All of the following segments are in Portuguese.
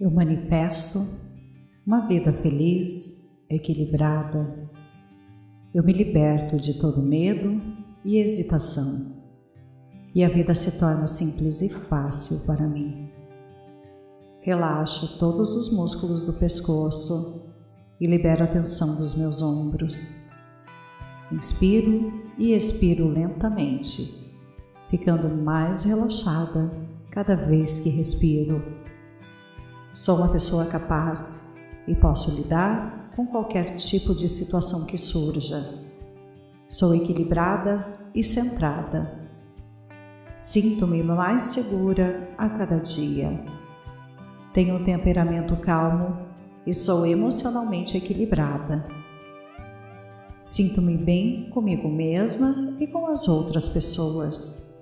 Eu manifesto uma vida feliz, equilibrada. Eu me liberto de todo medo e hesitação, e a vida se torna simples e fácil para mim. Relaxo todos os músculos do pescoço e libero a tensão dos meus ombros. Inspiro e expiro lentamente, ficando mais relaxada cada vez que respiro. Sou uma pessoa capaz e posso lidar com qualquer tipo de situação que surja. Sou equilibrada e centrada. Sinto-me mais segura a cada dia. Tenho um temperamento calmo e sou emocionalmente equilibrada. Sinto-me bem comigo mesma e com as outras pessoas.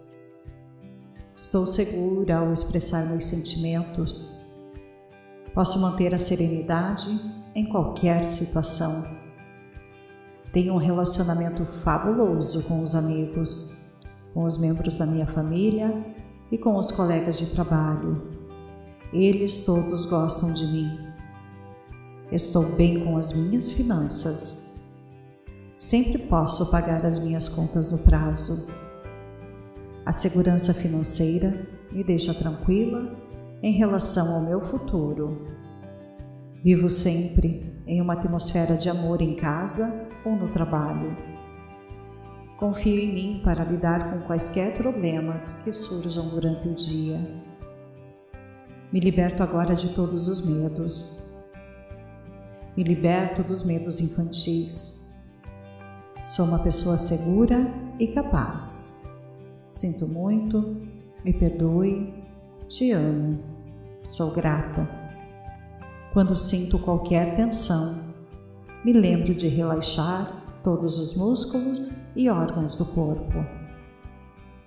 Estou segura ao expressar meus sentimentos Posso manter a serenidade em qualquer situação. Tenho um relacionamento fabuloso com os amigos, com os membros da minha família e com os colegas de trabalho. Eles todos gostam de mim. Estou bem com as minhas finanças. Sempre posso pagar as minhas contas no prazo. A segurança financeira me deixa tranquila em relação ao meu futuro. Vivo sempre em uma atmosfera de amor em casa ou no trabalho. Confio em mim para lidar com quaisquer problemas que surjam durante o dia. Me liberto agora de todos os medos. Me liberto dos medos infantis. Sou uma pessoa segura e capaz. Sinto muito, me perdoe, te amo, sou grata. Quando sinto qualquer tensão, me lembro de relaxar todos os músculos e órgãos do corpo.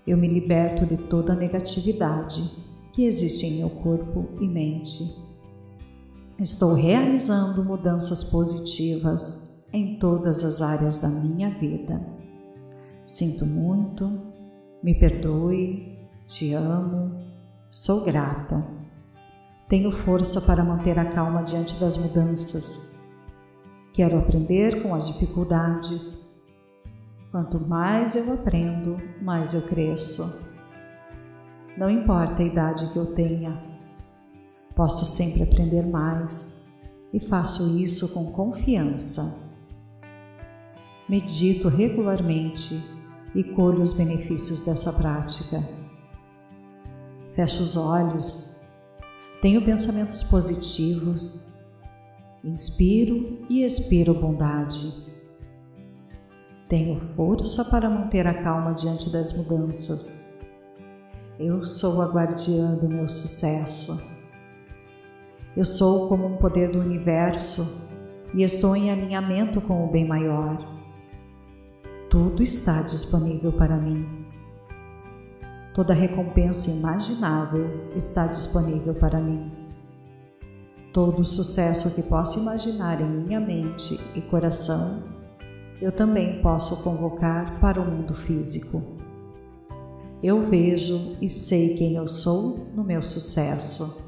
Eu me liberto de toda a negatividade que existe em meu corpo e mente. Estou realizando mudanças positivas em todas as áreas da minha vida. Sinto muito, me perdoe, te amo, Sou grata. Tenho força para manter a calma diante das mudanças. Quero aprender com as dificuldades. Quanto mais eu aprendo, mais eu cresço. Não importa a idade que eu tenha, posso sempre aprender mais e faço isso com confiança. Medito regularmente e colho os benefícios dessa prática. Fecho os olhos, tenho pensamentos positivos, inspiro e expiro bondade. Tenho força para manter a calma diante das mudanças. Eu sou a guardiã do meu sucesso. Eu sou como um poder do universo e estou em alinhamento com o bem maior. Tudo está disponível para mim. Toda recompensa imaginável está disponível para mim. Todo sucesso que posso imaginar em minha mente e coração, eu também posso convocar para o mundo físico. Eu vejo e sei quem eu sou no meu sucesso.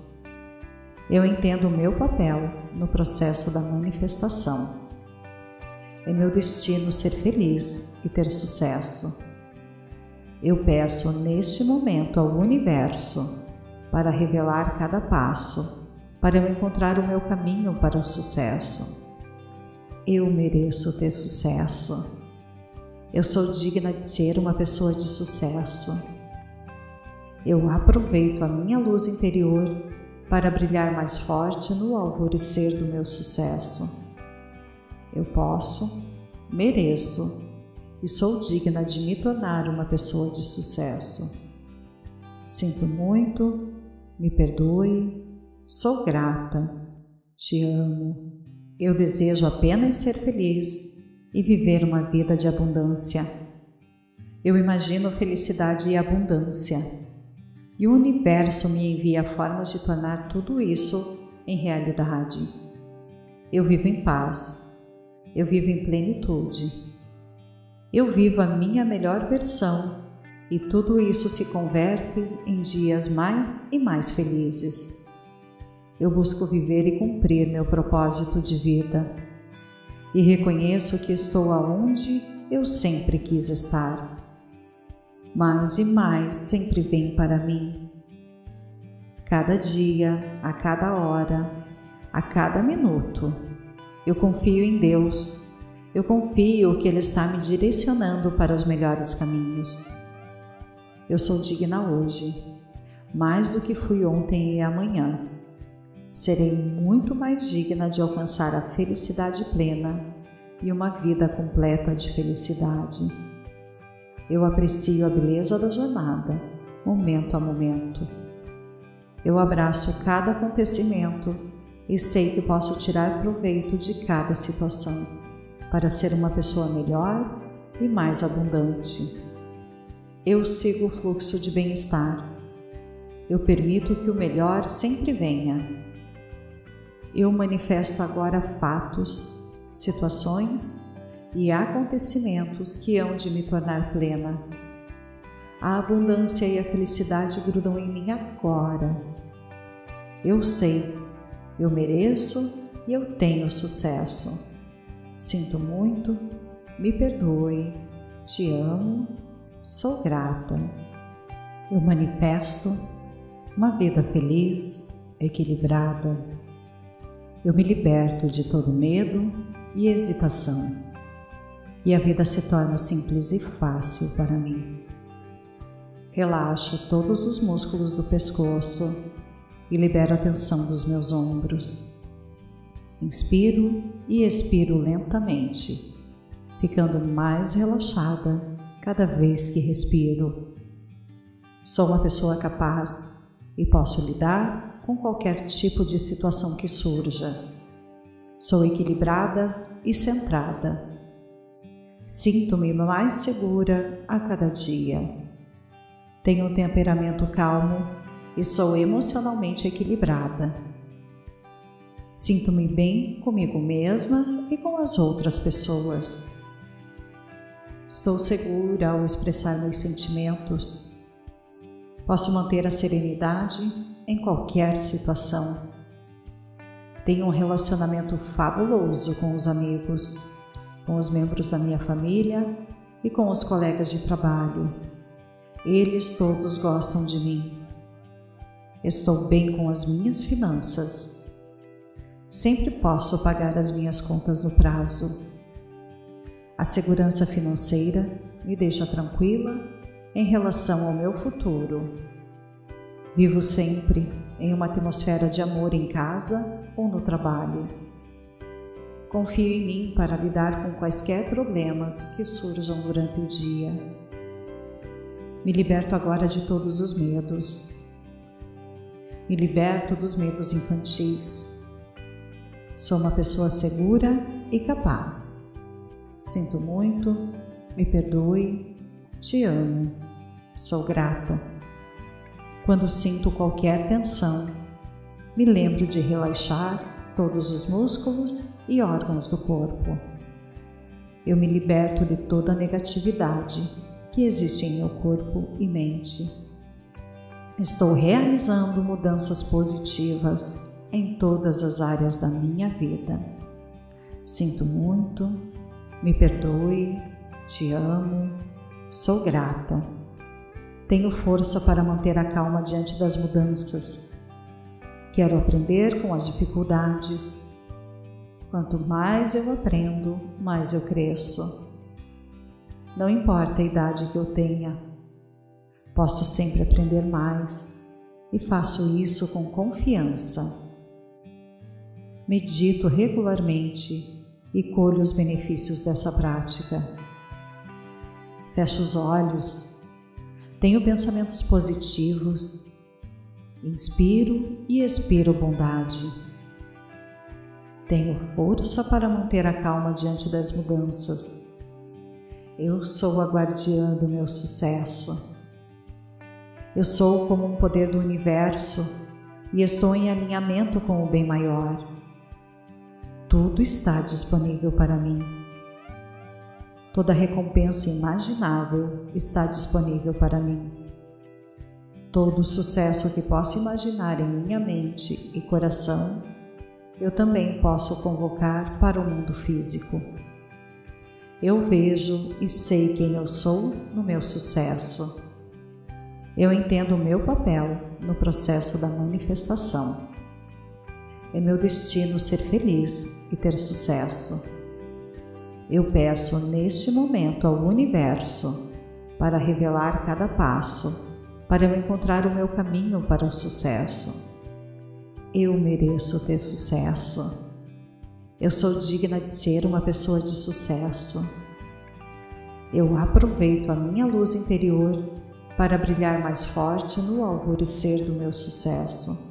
Eu entendo o meu papel no processo da manifestação. É meu destino ser feliz e ter sucesso. Eu peço neste momento ao universo para revelar cada passo, para eu encontrar o meu caminho para o sucesso. Eu mereço ter sucesso. Eu sou digna de ser uma pessoa de sucesso. Eu aproveito a minha luz interior para brilhar mais forte no alvorecer do meu sucesso. Eu posso, mereço e sou digna de me tornar uma pessoa de sucesso. Sinto muito, me perdoe, sou grata, te amo. Eu desejo apenas ser feliz e viver uma vida de abundância. Eu imagino felicidade e abundância, e o universo me envia formas de tornar tudo isso em realidade. Eu vivo em paz, eu vivo em plenitude eu vivo a minha melhor versão e tudo isso se converte em dias mais e mais felizes. eu busco viver e cumprir meu propósito de vida. E reconheço que estou aonde eu sempre quis estar. Mais e mais sempre vem para mim. Cada dia, a cada hora, a cada minuto, eu confio em Deus. Eu confio que Ele está me direcionando para os melhores caminhos. Eu sou digna hoje, mais do que fui ontem e amanhã. Serei muito mais digna de alcançar a felicidade plena e uma vida completa de felicidade. Eu aprecio a beleza da jornada, momento a momento. Eu abraço cada acontecimento e sei que posso tirar proveito de cada situação para ser uma pessoa melhor e mais abundante. Eu sigo o fluxo de bem-estar. Eu permito que o melhor sempre venha. Eu manifesto agora fatos, situações e acontecimentos que hão de me tornar plena. A abundância e a felicidade grudam em mim agora. Eu sei, eu mereço e eu tenho sucesso. Sinto muito, me perdoe, te amo Sou grata. Eu manifesto uma vida feliz, equilibrada. Eu me liberto de todo medo e hesitação. E a vida se torna simples e fácil para mim. Relaxo todos os músculos do pescoço e libero a tensão dos meus ombros. Inspiro e expiro lentamente, ficando mais relaxada cada vez que respiro. Sou uma pessoa capaz e posso lidar com qualquer tipo de situação que surja. Sou equilibrada e centrada. Sinto-me mais segura a cada dia. Tenho um temperamento calmo e sou emocionalmente equilibrada. Sinto-me bem comigo mesma e com as outras pessoas. Estou segura ao expressar meus sentimentos. Posso manter a serenidade em qualquer situação. Tenho um relacionamento fabuloso com os amigos, com os membros da minha família e com os colegas de trabalho. Eles todos gostam de mim. Estou bem com as minhas finanças. Sempre posso pagar as minhas contas no prazo a segurança financeira me deixa tranquila em relação ao meu futuro. Vivo sempre em uma atmosfera de amor em casa ou no trabalho. Confio em mim para lidar com quaisquer problemas que surjam durante o dia. Me liberto agora de todos os medos. Me liberto dos medos infantis. Sou uma pessoa segura e capaz Sinto muito, me perdoe, te amo, sou grata. Quando sinto qualquer tensão, me lembro de relaxar todos os músculos e órgãos do corpo. Eu me liberto de toda a negatividade que existe em meu corpo e mente. Estou realizando mudanças positivas em todas as áreas da minha vida. Sinto muito, me perdoe, te amo, sou grata. Tenho força para manter a calma diante das mudanças. Quero aprender com as dificuldades. Quanto mais eu aprendo, mais eu cresço. Não importa a idade que eu tenha, posso sempre aprender mais e faço isso com confiança. Medito regularmente e colho os benefícios dessa prática. Fecho os olhos, tenho pensamentos positivos, inspiro e expiro bondade. Tenho força para manter a calma diante das mudanças. Eu sou a guardiã do meu sucesso. Eu sou como um poder do universo e estou em alinhamento com o bem maior. Tudo está disponível para mim. Toda recompensa imaginável está disponível para mim. Todo sucesso que posso imaginar em minha mente e coração, eu também posso convocar para o mundo físico. Eu vejo e sei quem eu sou no meu sucesso. Eu entendo o meu papel no processo da manifestação. É meu destino ser feliz e ter sucesso. Eu peço neste momento ao universo para revelar cada passo para eu encontrar o meu caminho para o sucesso. Eu mereço ter sucesso. Eu sou digna de ser uma pessoa de sucesso. Eu aproveito a minha luz interior para brilhar mais forte no alvorecer do meu sucesso.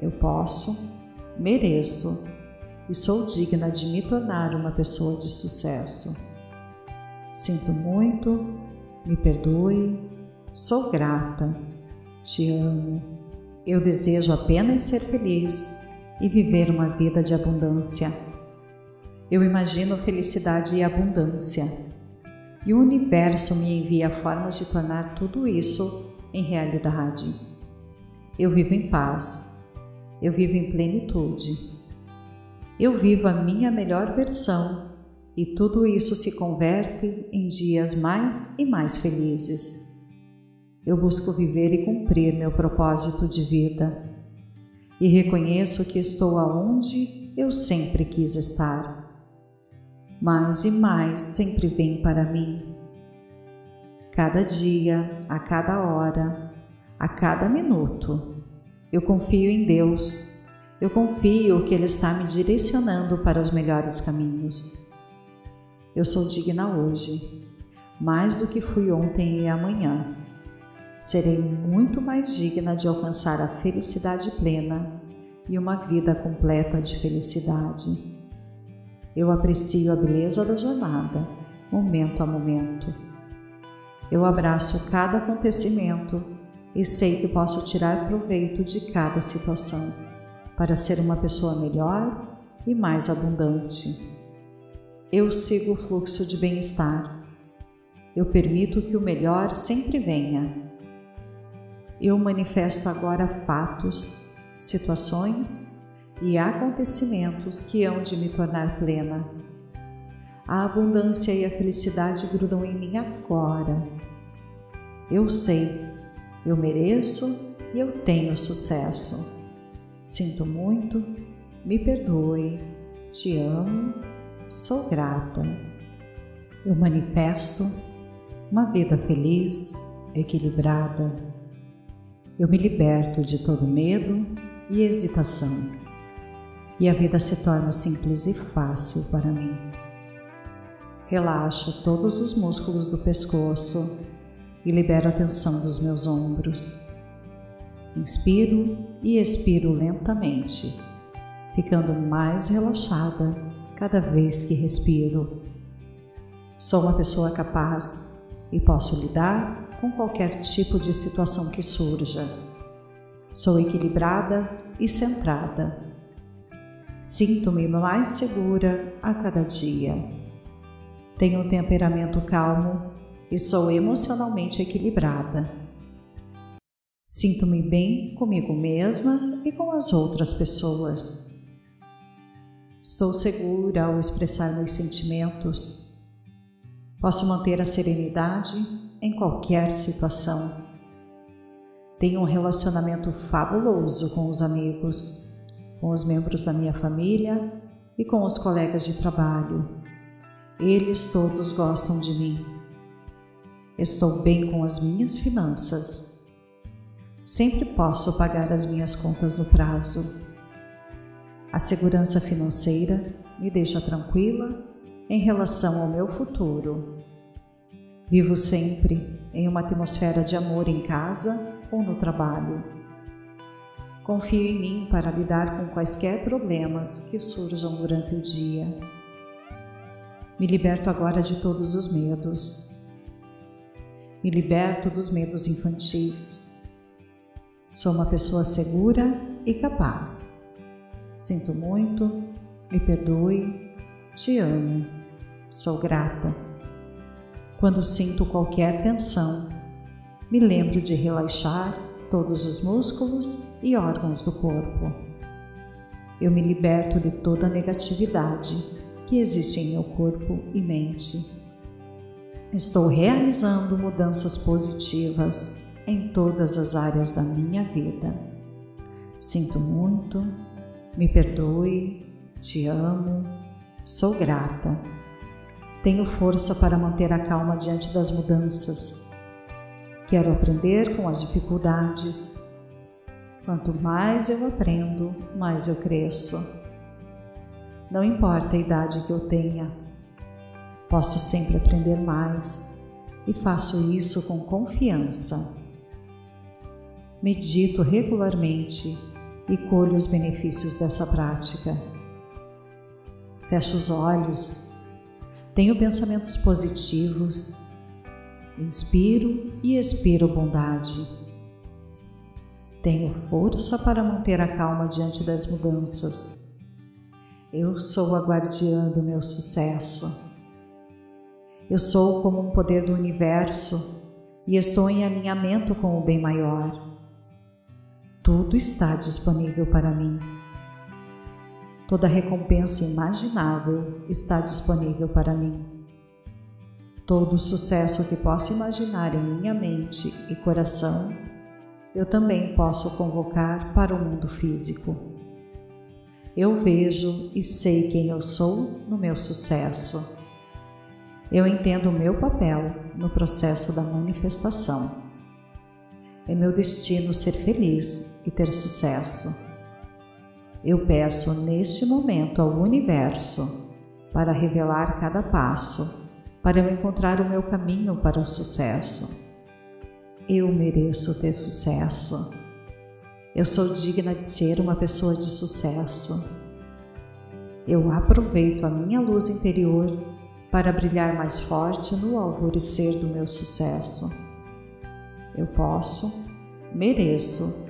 Eu posso, mereço e sou digna de me tornar uma pessoa de sucesso. Sinto muito, me perdoe, Sou grata, te amo. Eu desejo apenas ser feliz e viver uma vida de abundância. Eu imagino felicidade e abundância, e o universo me envia formas de tornar tudo isso em realidade. Eu vivo em paz, eu vivo em plenitude. Eu vivo a minha melhor versão e tudo isso se converte em dias mais e mais felizes. Eu busco viver e cumprir meu propósito de vida e reconheço que estou aonde eu sempre quis estar. Mais e mais sempre vem para mim. Cada dia, a cada hora, a cada minuto, eu confio em Deus. Eu confio que Ele está me direcionando para os melhores caminhos. Eu sou digna hoje, mais do que fui ontem e amanhã serei muito mais digna de alcançar a felicidade plena e uma vida completa de felicidade. Eu aprecio a beleza da jornada, momento a momento. Eu abraço cada acontecimento e sei que posso tirar proveito de cada situação para ser uma pessoa melhor e mais abundante. Eu sigo o fluxo de bem-estar. Eu permito que o melhor sempre venha eu manifesto agora fatos, situações e acontecimentos que hão de me tornar plena. A abundância e a felicidade grudam em mim agora. Eu sei, eu mereço e eu tenho sucesso. Sinto muito, me perdoe, te amo, sou grata. Eu manifesto uma vida feliz, equilibrada, eu me liberto de todo medo e hesitação, e a vida se torna simples e fácil para mim. Relaxo todos os músculos do pescoço e libero a tensão dos meus ombros. Inspiro e expiro lentamente, ficando mais relaxada cada vez que respiro. Sou uma pessoa capaz e posso lidar com qualquer tipo de situação que surja. Sou equilibrada e centrada. Sinto-me mais segura a cada dia. Tenho um temperamento calmo e sou emocionalmente equilibrada. Sinto-me bem comigo mesma e com as outras pessoas. Estou segura ao expressar meus sentimentos. Posso manter a serenidade em qualquer situação. Tenho um relacionamento fabuloso com os amigos, com os membros da minha família e com os colegas de trabalho. Eles todos gostam de mim. Estou bem com as minhas finanças. Sempre posso pagar as minhas contas no prazo. A segurança financeira me deixa tranquila em relação ao meu futuro Vivo sempre em uma atmosfera de amor em casa ou no trabalho. Confio em mim para lidar com quaisquer problemas que surjam durante o dia. Me liberto agora de todos os medos. Me liberto dos medos infantis. Sou uma pessoa segura e capaz. Sinto muito, me perdoe, te amo, sou grata. Quando sinto qualquer tensão, me lembro de relaxar todos os músculos e órgãos do corpo. Eu me liberto de toda a negatividade que existe em meu corpo e mente. Estou realizando mudanças positivas em todas as áreas da minha vida. Sinto muito, me perdoe, te amo, sou grata. Tenho força para manter a calma diante das mudanças. Quero aprender com as dificuldades. Quanto mais eu aprendo, mais eu cresço. Não importa a idade que eu tenha, posso sempre aprender mais e faço isso com confiança. Medito regularmente e colho os benefícios dessa prática. Fecho os olhos, tenho pensamentos positivos, inspiro e expiro bondade. Tenho força para manter a calma diante das mudanças. Eu sou a guardiã do meu sucesso. Eu sou como um poder do universo e estou em alinhamento com o bem maior. Tudo está disponível para mim. Toda recompensa imaginável está disponível para mim. Todo sucesso que posso imaginar em minha mente e coração, eu também posso convocar para o mundo físico. Eu vejo e sei quem eu sou no meu sucesso. Eu entendo o meu papel no processo da manifestação. É meu destino ser feliz e ter sucesso. Eu peço neste momento ao universo para revelar cada passo, para eu encontrar o meu caminho para o sucesso. Eu mereço ter sucesso. Eu sou digna de ser uma pessoa de sucesso. Eu aproveito a minha luz interior para brilhar mais forte no alvorecer do meu sucesso. Eu posso, mereço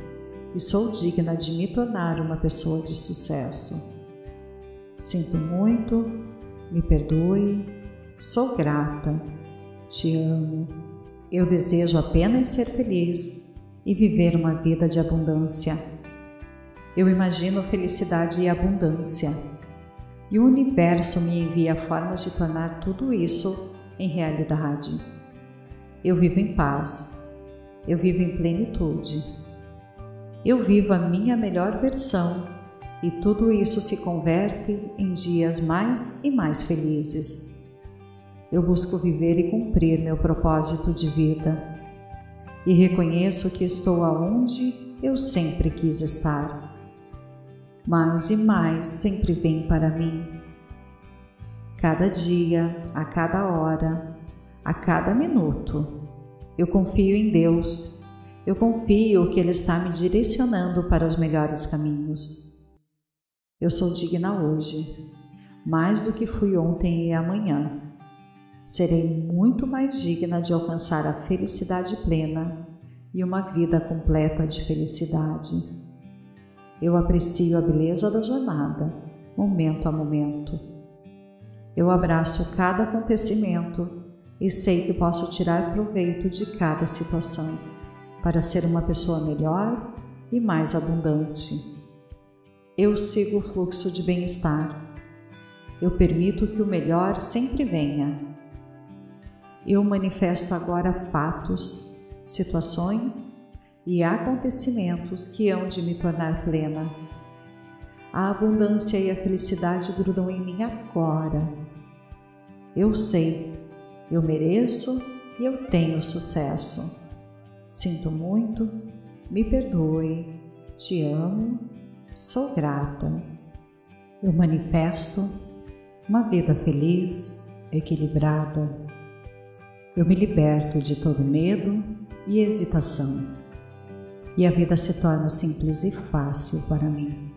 e sou digna de me tornar uma pessoa de sucesso. Sinto muito, me perdoe, sou grata, te amo. Eu desejo apenas ser feliz e viver uma vida de abundância. Eu imagino felicidade e abundância, e o universo me envia formas de tornar tudo isso em realidade. Eu vivo em paz eu vivo em plenitude. Eu vivo a minha melhor versão e tudo isso se converte em dias mais e mais felizes. Eu busco viver e cumprir meu propósito de vida e reconheço que estou aonde eu sempre quis estar. Mais e mais sempre vem para mim. Cada dia, a cada hora, a cada minuto eu confio em Deus. Eu confio que Ele está me direcionando para os melhores caminhos. Eu sou digna hoje, mais do que fui ontem e amanhã. Serei muito mais digna de alcançar a felicidade plena e uma vida completa de felicidade. Eu aprecio a beleza da jornada, momento a momento. Eu abraço cada acontecimento e sei que posso tirar proveito de cada situação para ser uma pessoa melhor e mais abundante. Eu sigo o fluxo de bem-estar. Eu permito que o melhor sempre venha. Eu manifesto agora fatos, situações e acontecimentos que hão de me tornar plena. A abundância e a felicidade grudam em mim agora. Eu sei eu mereço e eu tenho sucesso. Sinto muito, me perdoe, te amo, sou grata. Eu manifesto uma vida feliz, equilibrada. Eu me liberto de todo medo e hesitação. E a vida se torna simples e fácil para mim.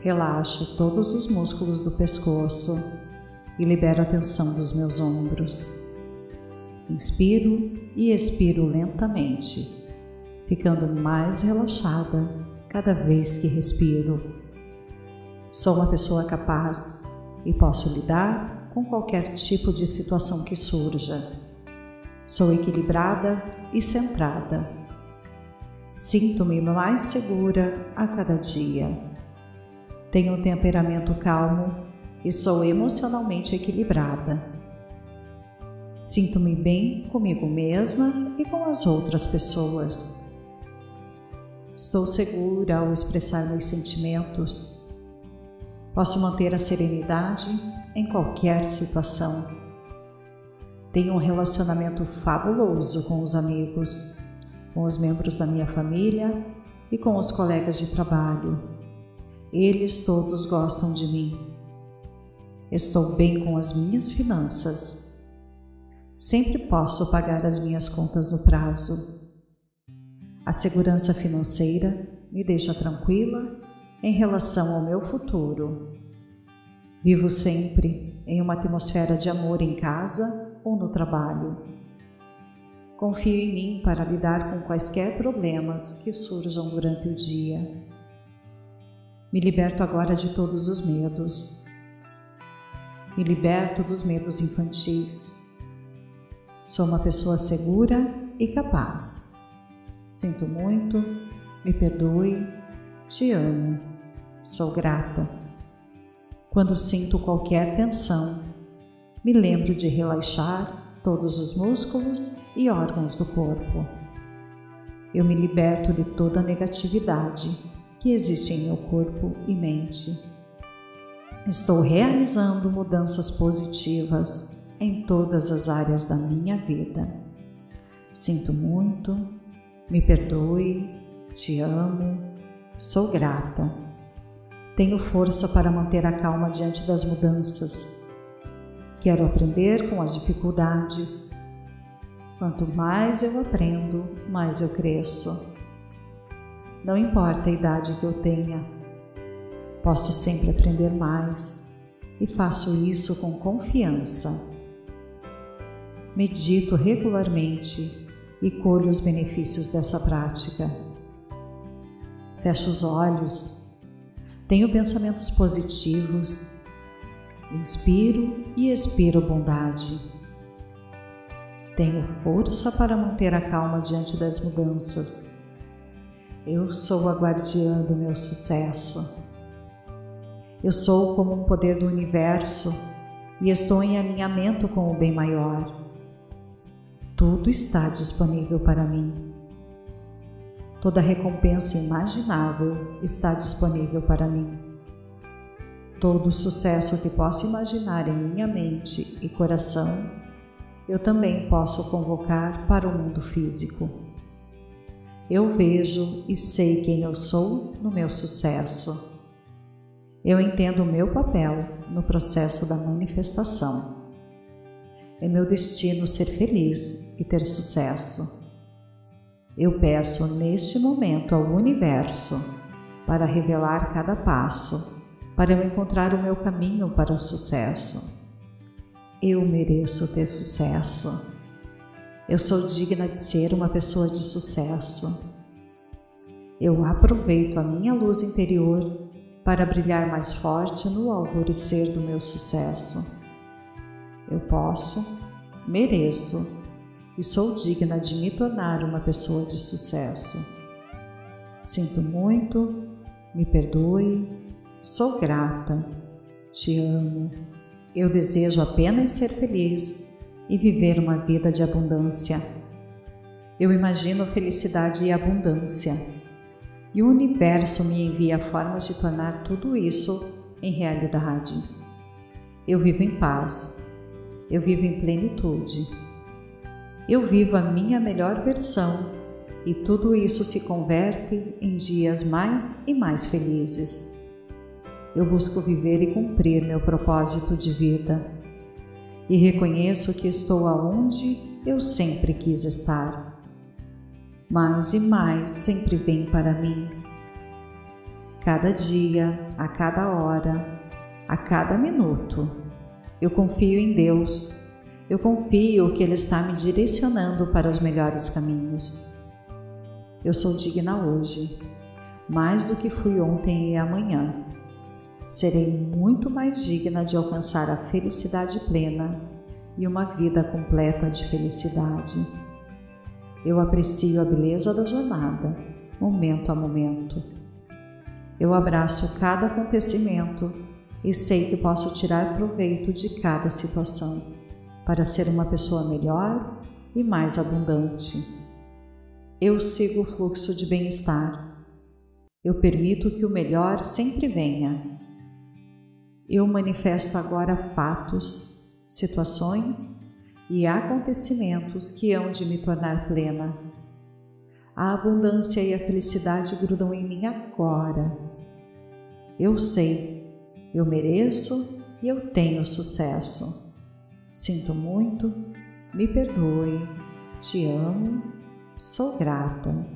Relaxo todos os músculos do pescoço e libero a tensão dos meus ombros. Inspiro e expiro lentamente, ficando mais relaxada cada vez que respiro. Sou uma pessoa capaz e posso lidar com qualquer tipo de situação que surja. Sou equilibrada e centrada. Sinto-me mais segura a cada dia. Tenho um temperamento calmo e sou emocionalmente equilibrada. Sinto-me bem comigo mesma e com as outras pessoas. Estou segura ao expressar meus sentimentos. Posso manter a serenidade em qualquer situação. Tenho um relacionamento fabuloso com os amigos, com os membros da minha família e com os colegas de trabalho. Eles todos gostam de mim. Estou bem com as minhas finanças. Sempre posso pagar as minhas contas no prazo. A segurança financeira me deixa tranquila em relação ao meu futuro. Vivo sempre em uma atmosfera de amor em casa ou no trabalho. Confio em mim para lidar com quaisquer problemas que surjam durante o dia. Me liberto agora de todos os medos me liberto dos medos infantis. Sou uma pessoa segura e capaz. Sinto muito, me perdoe, te amo, sou grata. Quando sinto qualquer tensão, me lembro de relaxar todos os músculos e órgãos do corpo. Eu me liberto de toda a negatividade que existe em meu corpo e mente Estou realizando mudanças positivas em todas as áreas da minha vida. Sinto muito, me perdoe, te amo, sou grata. Tenho força para manter a calma diante das mudanças. Quero aprender com as dificuldades. Quanto mais eu aprendo, mais eu cresço. Não importa a idade que eu tenha, Posso sempre aprender mais e faço isso com confiança. Medito regularmente e colho os benefícios dessa prática. Fecho os olhos, tenho pensamentos positivos, inspiro e expiro bondade. Tenho força para manter a calma diante das mudanças. Eu sou a guardiã do meu sucesso. Eu sou como um poder do universo e estou em alinhamento com o bem maior. Tudo está disponível para mim. Toda recompensa imaginável está disponível para mim. Todo sucesso que posso imaginar em minha mente e coração, eu também posso convocar para o mundo físico. Eu vejo e sei quem eu sou no meu sucesso eu entendo o meu papel no processo da manifestação. É meu destino ser feliz e ter sucesso. Eu peço neste momento ao universo para revelar cada passo, para eu encontrar o meu caminho para o sucesso. Eu mereço ter sucesso. Eu sou digna de ser uma pessoa de sucesso. Eu aproveito a minha luz interior para brilhar mais forte no alvorecer do meu sucesso. Eu posso, mereço e sou digna de me tornar uma pessoa de sucesso. Sinto muito, me perdoe, sou grata, te amo. Eu desejo apenas ser feliz e viver uma vida de abundância. Eu imagino felicidade e abundância e o universo me envia formas de tornar tudo isso em realidade. Eu vivo em paz, eu vivo em plenitude, eu vivo a minha melhor versão e tudo isso se converte em dias mais e mais felizes. Eu busco viver e cumprir meu propósito de vida e reconheço que estou aonde eu sempre quis estar mais e mais sempre vem para mim. Cada dia, a cada hora, a cada minuto, eu confio em Deus. Eu confio que Ele está me direcionando para os melhores caminhos. Eu sou digna hoje, mais do que fui ontem e amanhã. Serei muito mais digna de alcançar a felicidade plena e uma vida completa de felicidade. Eu aprecio a beleza da jornada, momento a momento. Eu abraço cada acontecimento e sei que posso tirar proveito de cada situação para ser uma pessoa melhor e mais abundante. Eu sigo o fluxo de bem-estar. Eu permito que o melhor sempre venha. Eu manifesto agora fatos, situações e acontecimentos que hão de me tornar plena. A abundância e a felicidade grudam em mim agora. Eu sei, eu mereço e eu tenho sucesso. Sinto muito, me perdoe, te amo, sou grata.